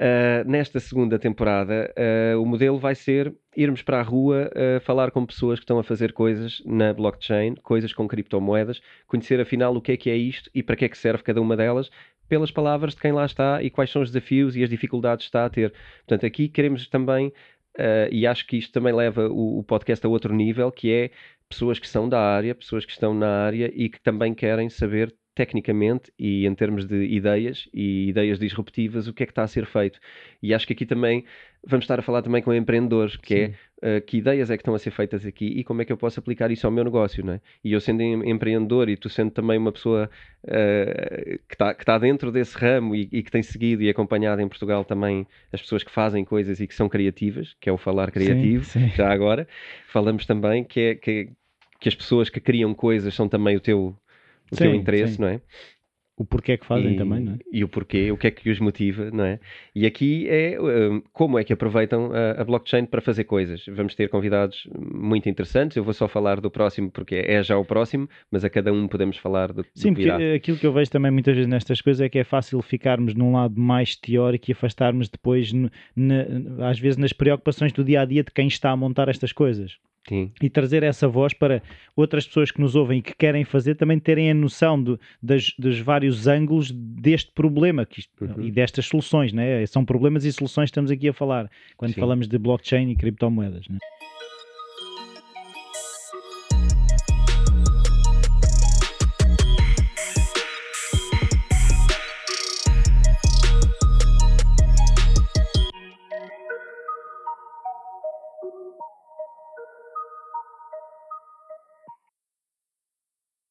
Uh, nesta segunda temporada, uh, o modelo vai ser irmos para a rua uh, falar com pessoas que estão a fazer coisas na blockchain, coisas com criptomoedas, conhecer afinal o que é que é isto e para que é que serve cada uma delas, pelas palavras de quem lá está e quais são os desafios e as dificuldades que está a ter. Portanto, aqui queremos também, e acho que isto também leva o, o podcast a outro nível, que é pessoas que são da área, pessoas que estão na área e que também querem saber tecnicamente e em termos de ideias e ideias disruptivas, o que é que está a ser feito. E acho que aqui também vamos estar a falar também com empreendedores, que Sim. é uh, que ideias é que estão a ser feitas aqui e como é que eu posso aplicar isso ao meu negócio, não é? E eu sendo empreendedor e tu sendo também uma pessoa uh, que está que tá dentro desse ramo e, e, que tem seguido e acompanhado em Portugal também as pessoas que fazem coisas e que são criativas, que é o falar criativo, sim, sim. já agora, falamos também que é que, que as pessoas que criam coisas são também o teu o sim, teu interesse, sim. não é? O porquê que fazem e, também, não é? E o porquê, o que é que os motiva, não é? E aqui é um, como é que aproveitam a, a, blockchain para fazer coisas. Vamos ter convidados muito interessantes. Eu vou só falar do próximo porque é já o próximo, mas a cada um podemos falar do, Sim, do porque aquilo que eu vejo também muitas vezes nestas coisas é que é fácil ficarmos num lado mais teórico e afastarmos depois, às vezes, nas preocupações do dia a dia de quem está a montar estas coisas. Sim. e trazer essa voz para outras pessoas que nos ouvem e que querem fazer também terem a noção das, dos vários ângulos deste problema que isto, uhum. e destas soluções, né? são problemas e soluções que estamos aqui a falar quando Sim. falamos de blockchain e criptomoedas. Né?